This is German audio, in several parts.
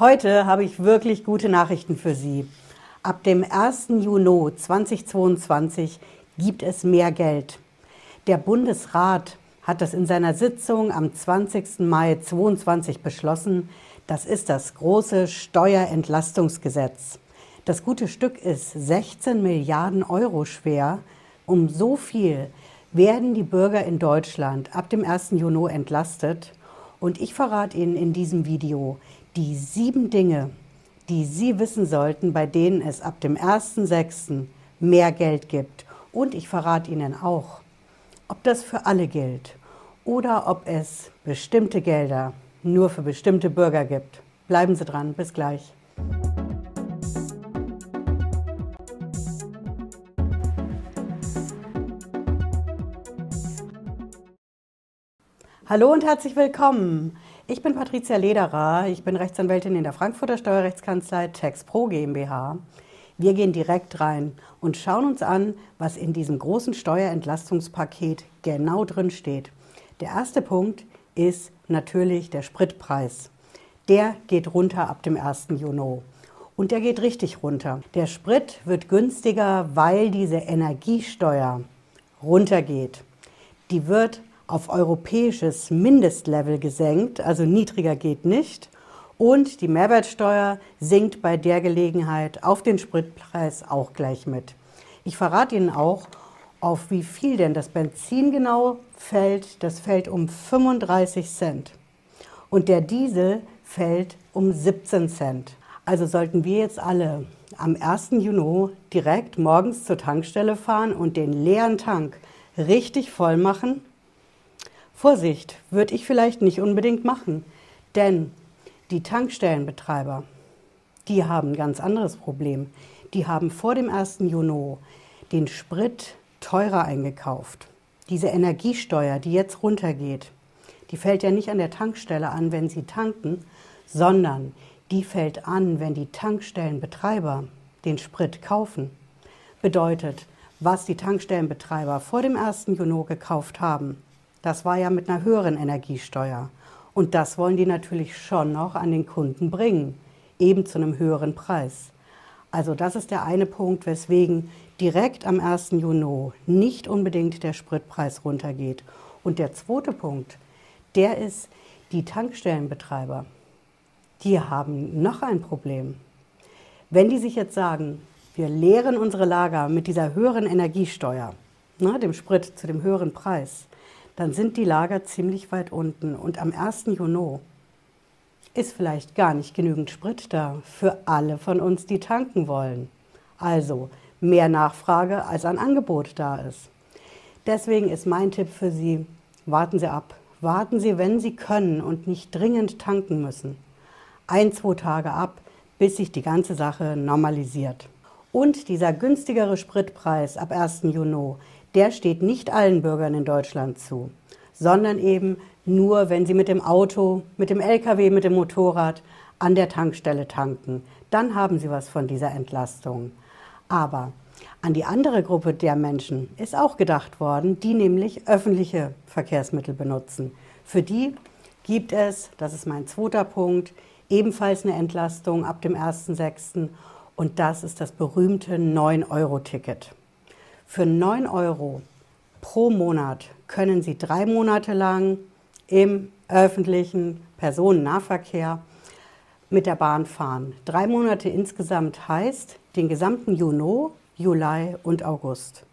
Heute habe ich wirklich gute Nachrichten für Sie. Ab dem 1. Juni 2022 gibt es mehr Geld. Der Bundesrat hat das in seiner Sitzung am 20. Mai 2022 beschlossen. Das ist das große Steuerentlastungsgesetz. Das gute Stück ist 16 Milliarden Euro schwer. Um so viel werden die Bürger in Deutschland ab dem 1. Juni entlastet. Und ich verrate Ihnen in diesem Video die sieben Dinge, die Sie wissen sollten, bei denen es ab dem 1.6. mehr Geld gibt. Und ich verrate Ihnen auch, ob das für alle gilt oder ob es bestimmte Gelder nur für bestimmte Bürger gibt. Bleiben Sie dran, bis gleich. Hallo und herzlich willkommen. Ich bin Patricia Lederer, ich bin Rechtsanwältin in der Frankfurter Steuerrechtskanzlei TaxPro GmbH. Wir gehen direkt rein und schauen uns an, was in diesem großen Steuerentlastungspaket genau drin steht. Der erste Punkt ist natürlich der Spritpreis. Der geht runter ab dem 1. Juni. Und der geht richtig runter. Der Sprit wird günstiger, weil diese Energiesteuer runtergeht. Die wird auf europäisches Mindestlevel gesenkt, also niedriger geht nicht. Und die Mehrwertsteuer sinkt bei der Gelegenheit auf den Spritpreis auch gleich mit. Ich verrate Ihnen auch, auf wie viel denn das Benzin genau fällt. Das fällt um 35 Cent. Und der Diesel fällt um 17 Cent. Also sollten wir jetzt alle am 1. Juni direkt morgens zur Tankstelle fahren und den leeren Tank richtig voll machen Vorsicht, würde ich vielleicht nicht unbedingt machen, denn die Tankstellenbetreiber, die haben ein ganz anderes Problem. Die haben vor dem 1. Juni den Sprit teurer eingekauft. Diese Energiesteuer, die jetzt runtergeht, die fällt ja nicht an der Tankstelle an, wenn sie tanken, sondern die fällt an, wenn die Tankstellenbetreiber den Sprit kaufen. Bedeutet, was die Tankstellenbetreiber vor dem 1. Juni gekauft haben, das war ja mit einer höheren Energiesteuer. Und das wollen die natürlich schon noch an den Kunden bringen, eben zu einem höheren Preis. Also das ist der eine Punkt, weswegen direkt am 1. Juni nicht unbedingt der Spritpreis runtergeht. Und der zweite Punkt, der ist, die Tankstellenbetreiber, die haben noch ein Problem. Wenn die sich jetzt sagen, wir leeren unsere Lager mit dieser höheren Energiesteuer, ne, dem Sprit zu dem höheren Preis, dann sind die Lager ziemlich weit unten. Und am 1. Juni ist vielleicht gar nicht genügend Sprit da für alle von uns, die tanken wollen. Also mehr Nachfrage, als ein Angebot da ist. Deswegen ist mein Tipp für Sie, warten Sie ab. Warten Sie, wenn Sie können und nicht dringend tanken müssen. Ein, zwei Tage ab, bis sich die ganze Sache normalisiert. Und dieser günstigere Spritpreis ab 1. Juni, der steht nicht allen Bürgern in Deutschland zu, sondern eben nur, wenn sie mit dem Auto, mit dem Lkw, mit dem Motorrad an der Tankstelle tanken. Dann haben sie was von dieser Entlastung. Aber an die andere Gruppe der Menschen ist auch gedacht worden, die nämlich öffentliche Verkehrsmittel benutzen. Für die gibt es, das ist mein zweiter Punkt, ebenfalls eine Entlastung ab dem 1.6. Und das ist das berühmte 9-Euro-Ticket. Für 9 Euro pro Monat können Sie drei Monate lang im öffentlichen Personennahverkehr mit der Bahn fahren. Drei Monate insgesamt heißt den gesamten Juni, Juli und August.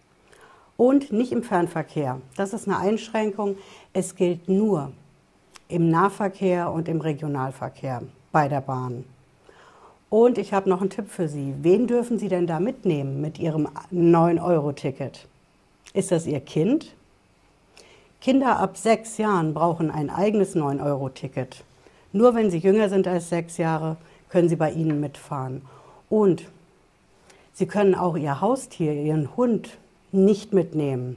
Und nicht im Fernverkehr. Das ist eine Einschränkung. Es gilt nur im Nahverkehr und im Regionalverkehr bei der Bahn. Und ich habe noch einen Tipp für Sie. Wen dürfen Sie denn da mitnehmen mit Ihrem 9-Euro-Ticket? Ist das Ihr Kind? Kinder ab sechs Jahren brauchen ein eigenes 9-Euro-Ticket. Nur wenn sie jünger sind als sechs Jahre, können sie bei Ihnen mitfahren. Und Sie können auch Ihr Haustier, Ihren Hund nicht mitnehmen.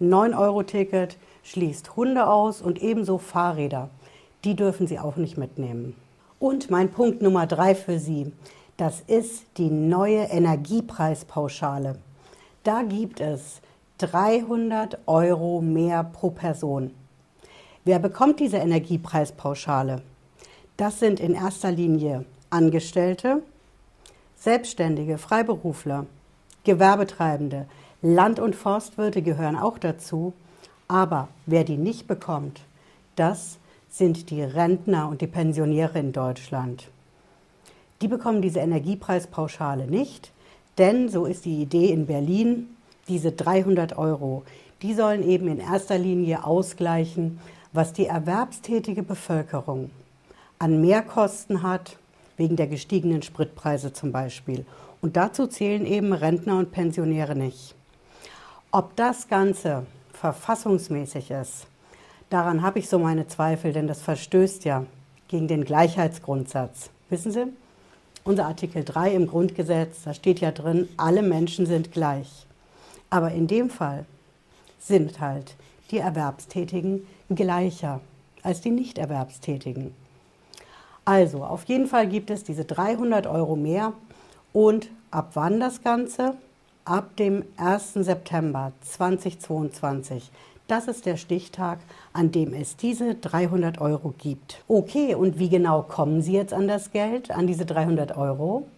9-Euro-Ticket schließt Hunde aus und ebenso Fahrräder. Die dürfen Sie auch nicht mitnehmen. Und mein Punkt Nummer drei für Sie, das ist die neue Energiepreispauschale. Da gibt es 300 Euro mehr pro Person. Wer bekommt diese Energiepreispauschale? Das sind in erster Linie Angestellte, Selbstständige, Freiberufler, Gewerbetreibende, Land- und Forstwirte gehören auch dazu. Aber wer die nicht bekommt, das sind die Rentner und die Pensionäre in Deutschland. Die bekommen diese Energiepreispauschale nicht, denn so ist die Idee in Berlin, diese 300 Euro, die sollen eben in erster Linie ausgleichen, was die erwerbstätige Bevölkerung an Mehrkosten hat, wegen der gestiegenen Spritpreise zum Beispiel. Und dazu zählen eben Rentner und Pensionäre nicht. Ob das Ganze verfassungsmäßig ist, daran habe ich so meine Zweifel, denn das verstößt ja gegen den Gleichheitsgrundsatz. Wissen Sie, unser Artikel 3 im Grundgesetz, da steht ja drin, alle Menschen sind gleich. Aber in dem Fall sind halt die Erwerbstätigen gleicher als die Nichterwerbstätigen. Also, auf jeden Fall gibt es diese 300 Euro mehr. Und ab wann das Ganze? Ab dem 1. September 2022. Das ist der Stichtag, an dem es diese 300 Euro gibt. Okay, und wie genau kommen Sie jetzt an das Geld, an diese 300 Euro?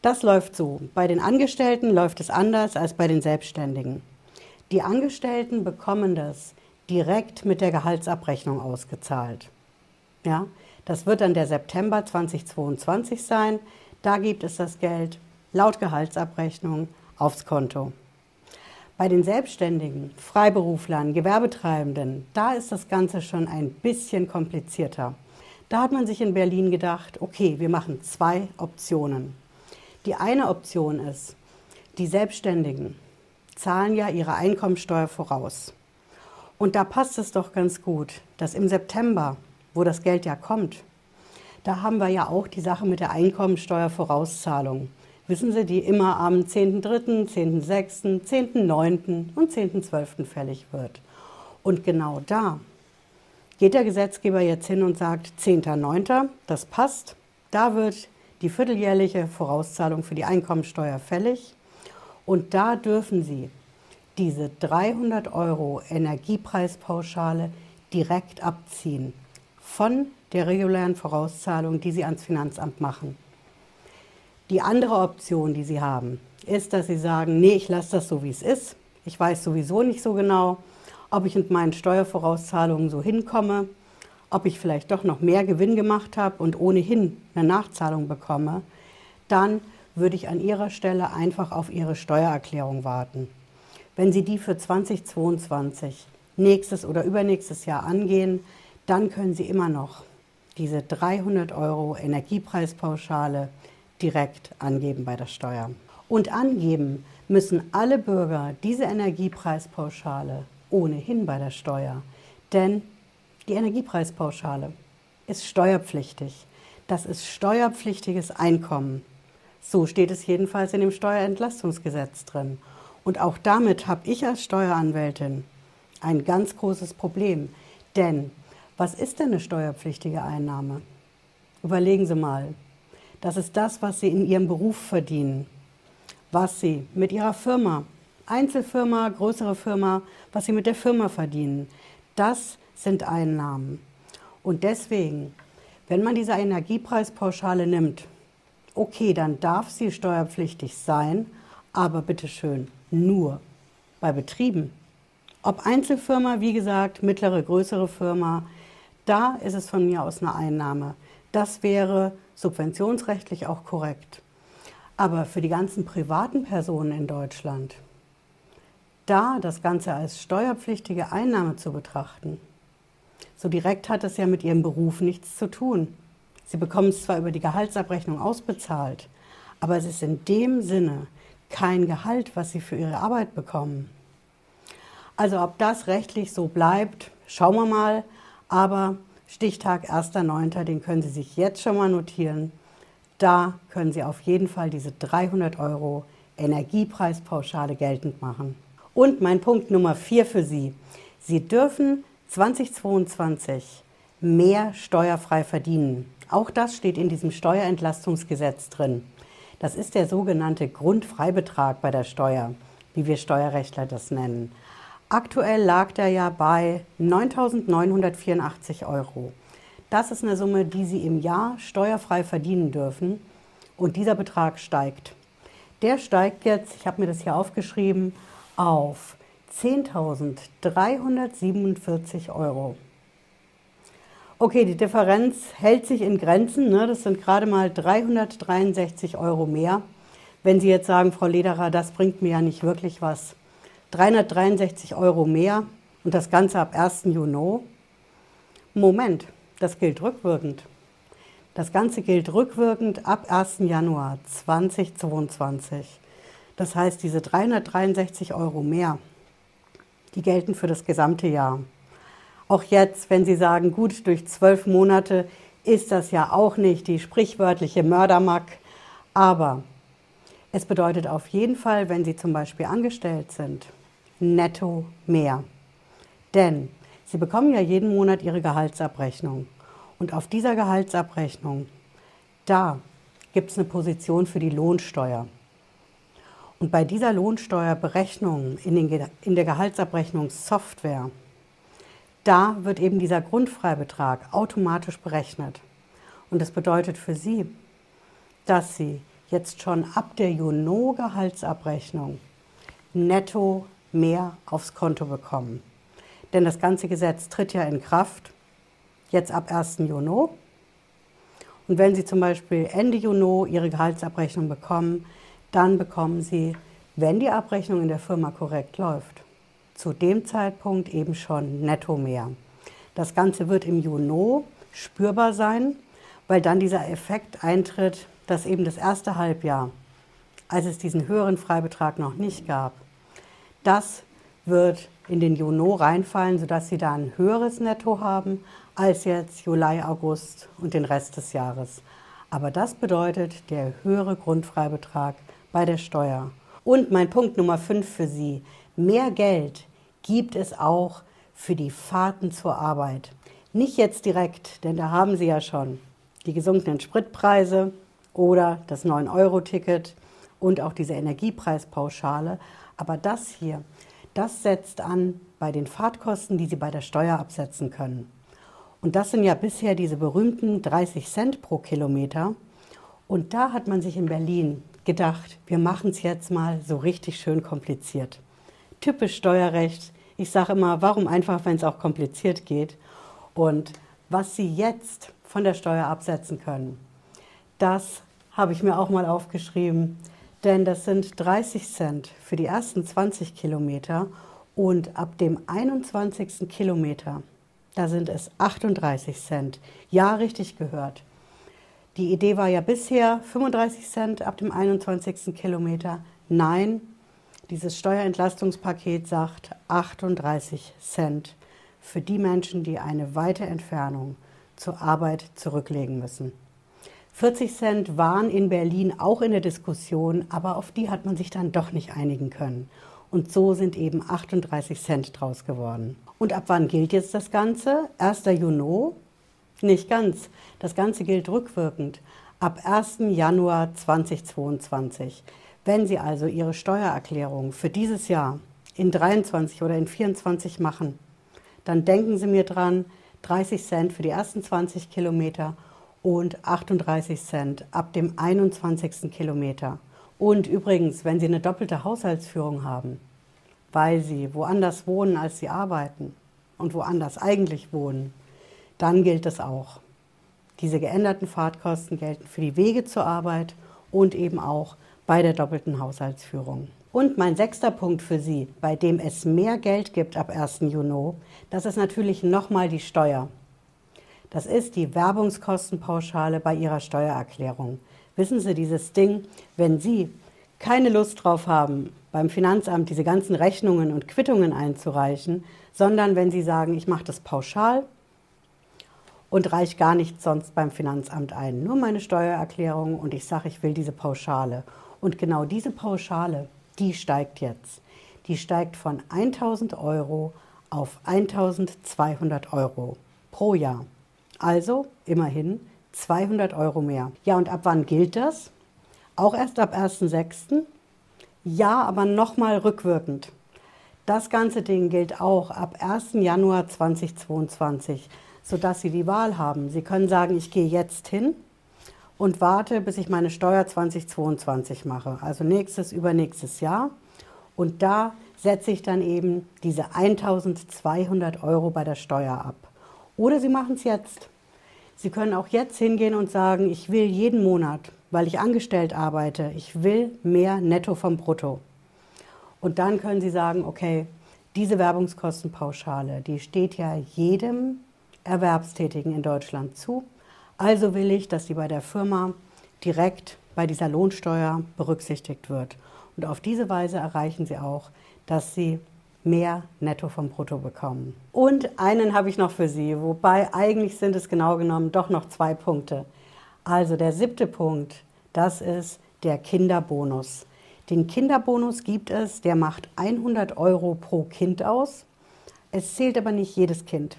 Das läuft so. Bei den Angestellten läuft es anders als bei den Selbstständigen. Die Angestellten bekommen das direkt mit der Gehaltsabrechnung ausgezahlt. Ja, das wird dann der September 2022 sein. Da gibt es das Geld laut Gehaltsabrechnung aufs Konto. Bei den Selbstständigen, Freiberuflern, Gewerbetreibenden, da ist das Ganze schon ein bisschen komplizierter. Da hat man sich in Berlin gedacht, okay, wir machen zwei Optionen. Die eine Option ist, die Selbstständigen zahlen ja ihre Einkommensteuer voraus. Und da passt es doch ganz gut, dass im September wo das Geld ja kommt. Da haben wir ja auch die Sache mit der Einkommensteuervorauszahlung. Wissen Sie, die immer am 10.3., 10.6., 10.9. und 10.12. fällig wird. Und genau da geht der Gesetzgeber jetzt hin und sagt, 10.9., das passt. Da wird die vierteljährliche Vorauszahlung für die Einkommensteuer fällig. Und da dürfen Sie diese 300 Euro Energiepreispauschale direkt abziehen von der regulären Vorauszahlung, die Sie ans Finanzamt machen. Die andere Option, die Sie haben, ist, dass Sie sagen, nee, ich lasse das so, wie es ist. Ich weiß sowieso nicht so genau, ob ich mit meinen Steuervorauszahlungen so hinkomme, ob ich vielleicht doch noch mehr Gewinn gemacht habe und ohnehin eine Nachzahlung bekomme. Dann würde ich an Ihrer Stelle einfach auf Ihre Steuererklärung warten. Wenn Sie die für 2022 nächstes oder übernächstes Jahr angehen, dann können Sie immer noch diese 300 Euro Energiepreispauschale direkt angeben bei der Steuer. Und angeben müssen alle Bürger diese Energiepreispauschale ohnehin bei der Steuer. Denn die Energiepreispauschale ist steuerpflichtig. Das ist steuerpflichtiges Einkommen. So steht es jedenfalls in dem Steuerentlastungsgesetz drin. Und auch damit habe ich als Steueranwältin ein ganz großes Problem. Denn was ist denn eine steuerpflichtige Einnahme? Überlegen Sie mal. Das ist das, was Sie in Ihrem Beruf verdienen, was Sie mit Ihrer Firma, Einzelfirma, größere Firma, was Sie mit der Firma verdienen. Das sind Einnahmen. Und deswegen, wenn man diese Energiepreispauschale nimmt, okay, dann darf sie steuerpflichtig sein, aber bitteschön nur bei Betrieben. Ob Einzelfirma, wie gesagt, mittlere, größere Firma, da ist es von mir aus eine Einnahme. Das wäre subventionsrechtlich auch korrekt. Aber für die ganzen privaten Personen in Deutschland, da das Ganze als steuerpflichtige Einnahme zu betrachten, so direkt hat es ja mit ihrem Beruf nichts zu tun. Sie bekommen es zwar über die Gehaltsabrechnung ausbezahlt, aber es ist in dem Sinne kein Gehalt, was sie für ihre Arbeit bekommen. Also ob das rechtlich so bleibt, schauen wir mal. Aber Stichtag 1.9., den können Sie sich jetzt schon mal notieren. Da können Sie auf jeden Fall diese 300 Euro Energiepreispauschale geltend machen. Und mein Punkt Nummer 4 für Sie. Sie dürfen 2022 mehr steuerfrei verdienen. Auch das steht in diesem Steuerentlastungsgesetz drin. Das ist der sogenannte Grundfreibetrag bei der Steuer, wie wir Steuerrechtler das nennen. Aktuell lag der ja bei 9.984 Euro. Das ist eine Summe, die Sie im Jahr steuerfrei verdienen dürfen und dieser Betrag steigt. Der steigt jetzt, ich habe mir das hier aufgeschrieben, auf 10.347 Euro. Okay, die Differenz hält sich in Grenzen. Ne? Das sind gerade mal 363 Euro mehr. Wenn Sie jetzt sagen, Frau Lederer, das bringt mir ja nicht wirklich was. 363 Euro mehr und das Ganze ab 1. Juni. Moment, das gilt rückwirkend. Das Ganze gilt rückwirkend ab 1. Januar 2022. Das heißt, diese 363 Euro mehr, die gelten für das gesamte Jahr. Auch jetzt, wenn Sie sagen, gut, durch zwölf Monate ist das ja auch nicht die sprichwörtliche Mördermack, aber es bedeutet auf jeden Fall, wenn Sie zum Beispiel angestellt sind, netto mehr. Denn Sie bekommen ja jeden Monat Ihre Gehaltsabrechnung. Und auf dieser Gehaltsabrechnung, da gibt es eine Position für die Lohnsteuer. Und bei dieser Lohnsteuerberechnung in, den, in der Gehaltsabrechnungssoftware, da wird eben dieser Grundfreibetrag automatisch berechnet. Und das bedeutet für Sie, dass Sie jetzt schon ab der Juno-Gehaltsabrechnung netto mehr aufs Konto bekommen. Denn das ganze Gesetz tritt ja in Kraft jetzt ab 1. Juni. Und wenn Sie zum Beispiel Ende Juni Ihre Gehaltsabrechnung bekommen, dann bekommen Sie, wenn die Abrechnung in der Firma korrekt läuft, zu dem Zeitpunkt eben schon netto mehr. Das Ganze wird im Juni spürbar sein, weil dann dieser Effekt eintritt, dass eben das erste Halbjahr, als es diesen höheren Freibetrag noch nicht gab, das wird in den Juni reinfallen, sodass Sie da ein höheres Netto haben als jetzt Juli, August und den Rest des Jahres. Aber das bedeutet der höhere Grundfreibetrag bei der Steuer. Und mein Punkt Nummer 5 für Sie. Mehr Geld gibt es auch für die Fahrten zur Arbeit. Nicht jetzt direkt, denn da haben Sie ja schon die gesunkenen Spritpreise oder das 9-Euro-Ticket und auch diese Energiepreispauschale. Aber das hier, das setzt an bei den Fahrtkosten, die Sie bei der Steuer absetzen können. Und das sind ja bisher diese berühmten 30 Cent pro Kilometer. Und da hat man sich in Berlin gedacht, wir machen es jetzt mal so richtig schön kompliziert typisch Steuerrecht. Ich sage immer, warum einfach, wenn es auch kompliziert geht. Und was Sie jetzt von der Steuer absetzen können, das habe ich mir auch mal aufgeschrieben, denn das sind 30 Cent für die ersten 20 Kilometer und ab dem 21. Kilometer, da sind es 38 Cent. Ja, richtig gehört. Die Idee war ja bisher 35 Cent ab dem 21. Kilometer. Nein, dieses Steuerentlastungspaket sagt 38 Cent für die Menschen, die eine weite Entfernung zur Arbeit zurücklegen müssen. 40 Cent waren in Berlin auch in der Diskussion, aber auf die hat man sich dann doch nicht einigen können. Und so sind eben 38 Cent draus geworden. Und ab wann gilt jetzt das Ganze? 1. Juni? Nicht ganz. Das Ganze gilt rückwirkend. Ab 1. Januar 2022. Wenn Sie also Ihre Steuererklärung für dieses Jahr in 23 oder in 24 machen, dann denken Sie mir dran, 30 Cent für die ersten 20 Kilometer und 38 Cent ab dem 21. Kilometer. Und übrigens, wenn Sie eine doppelte Haushaltsführung haben, weil Sie woanders wohnen, als Sie arbeiten und woanders eigentlich wohnen, dann gilt es auch. Diese geänderten Fahrtkosten gelten für die Wege zur Arbeit und eben auch bei der doppelten Haushaltsführung. Und mein sechster Punkt für Sie, bei dem es mehr Geld gibt ab 1. Juni, das ist natürlich nochmal die Steuer. Das ist die Werbungskostenpauschale bei Ihrer Steuererklärung. Wissen Sie, dieses Ding, wenn Sie keine Lust drauf haben, beim Finanzamt diese ganzen Rechnungen und Quittungen einzureichen, sondern wenn Sie sagen, ich mache das pauschal und reiche gar nichts sonst beim Finanzamt ein, nur meine Steuererklärung und ich sage, ich will diese Pauschale und genau diese Pauschale, die steigt jetzt. Die steigt von 1000 Euro auf 1200 Euro pro Jahr. Also immerhin 200 Euro mehr. Ja, und ab wann gilt das? Auch erst ab 1.6. Ja, aber nochmal rückwirkend. Das ganze Ding gilt auch ab 1. Januar 2022. sodass Sie die Wahl haben. Sie können sagen, ich gehe jetzt hin und warte, bis ich meine Steuer 2022 mache, also nächstes, übernächstes Jahr. Und da setze ich dann eben diese 1200 Euro bei der Steuer ab. Oder Sie machen es jetzt. Sie können auch jetzt hingehen und sagen, ich will jeden Monat, weil ich angestellt arbeite, ich will mehr netto vom Brutto. Und dann können Sie sagen, okay, diese Werbungskostenpauschale, die steht ja jedem Erwerbstätigen in Deutschland zu. Also will ich, dass sie bei der Firma direkt bei dieser Lohnsteuer berücksichtigt wird. Und auf diese Weise erreichen Sie auch, dass Sie mehr Netto vom Brutto bekommen. Und einen habe ich noch für Sie, wobei eigentlich sind es genau genommen doch noch zwei Punkte. Also der siebte Punkt, das ist der Kinderbonus. Den Kinderbonus gibt es, der macht 100 Euro pro Kind aus. Es zählt aber nicht jedes Kind.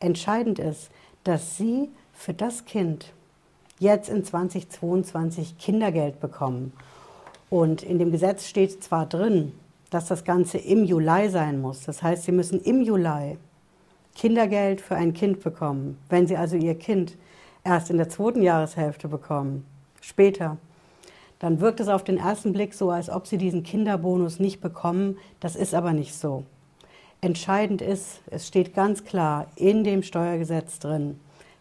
Entscheidend ist, dass Sie für das Kind jetzt in 2022 Kindergeld bekommen. Und in dem Gesetz steht zwar drin, dass das Ganze im Juli sein muss. Das heißt, Sie müssen im Juli Kindergeld für ein Kind bekommen. Wenn Sie also Ihr Kind erst in der zweiten Jahreshälfte bekommen, später, dann wirkt es auf den ersten Blick so, als ob Sie diesen Kinderbonus nicht bekommen. Das ist aber nicht so. Entscheidend ist, es steht ganz klar in dem Steuergesetz drin,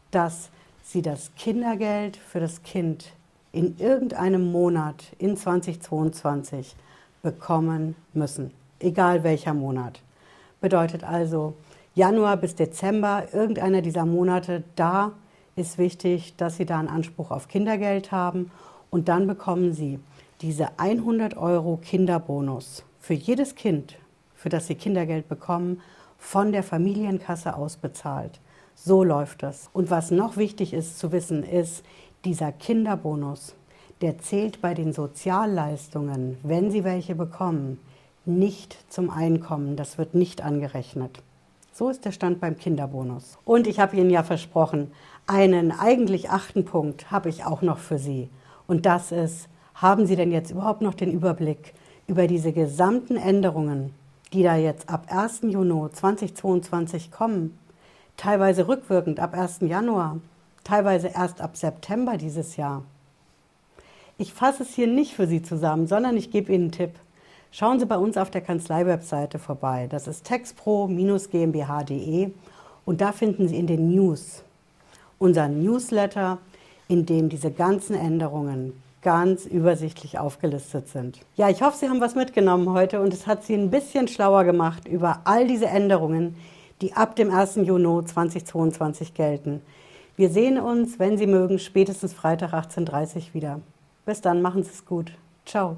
dass sie das Kindergeld für das Kind in irgendeinem Monat in 2022 bekommen müssen, egal welcher Monat. Bedeutet also Januar bis Dezember, irgendeiner dieser Monate, da ist wichtig, dass Sie da einen Anspruch auf Kindergeld haben und dann bekommen Sie diese 100 Euro Kinderbonus für jedes Kind, für das Sie Kindergeld bekommen, von der Familienkasse ausbezahlt. So läuft das. Und was noch wichtig ist zu wissen, ist, dieser Kinderbonus, der zählt bei den Sozialleistungen, wenn Sie welche bekommen, nicht zum Einkommen. Das wird nicht angerechnet. So ist der Stand beim Kinderbonus. Und ich habe Ihnen ja versprochen, einen eigentlich achten Punkt habe ich auch noch für Sie. Und das ist, haben Sie denn jetzt überhaupt noch den Überblick über diese gesamten Änderungen, die da jetzt ab 1. Juni 2022 kommen? teilweise rückwirkend ab 1. Januar, teilweise erst ab September dieses Jahr. Ich fasse es hier nicht für Sie zusammen, sondern ich gebe Ihnen einen Tipp. Schauen Sie bei uns auf der Kanzlei-Webseite vorbei. Das ist textpro-gmbh.de und da finden Sie in den News unseren Newsletter, in dem diese ganzen Änderungen ganz übersichtlich aufgelistet sind. Ja, ich hoffe, Sie haben was mitgenommen heute und es hat Sie ein bisschen schlauer gemacht über all diese Änderungen, die ab dem 1. Juni 2022 gelten. Wir sehen uns, wenn Sie mögen, spätestens Freitag 18.30 Uhr wieder. Bis dann, machen Sie es gut. Ciao.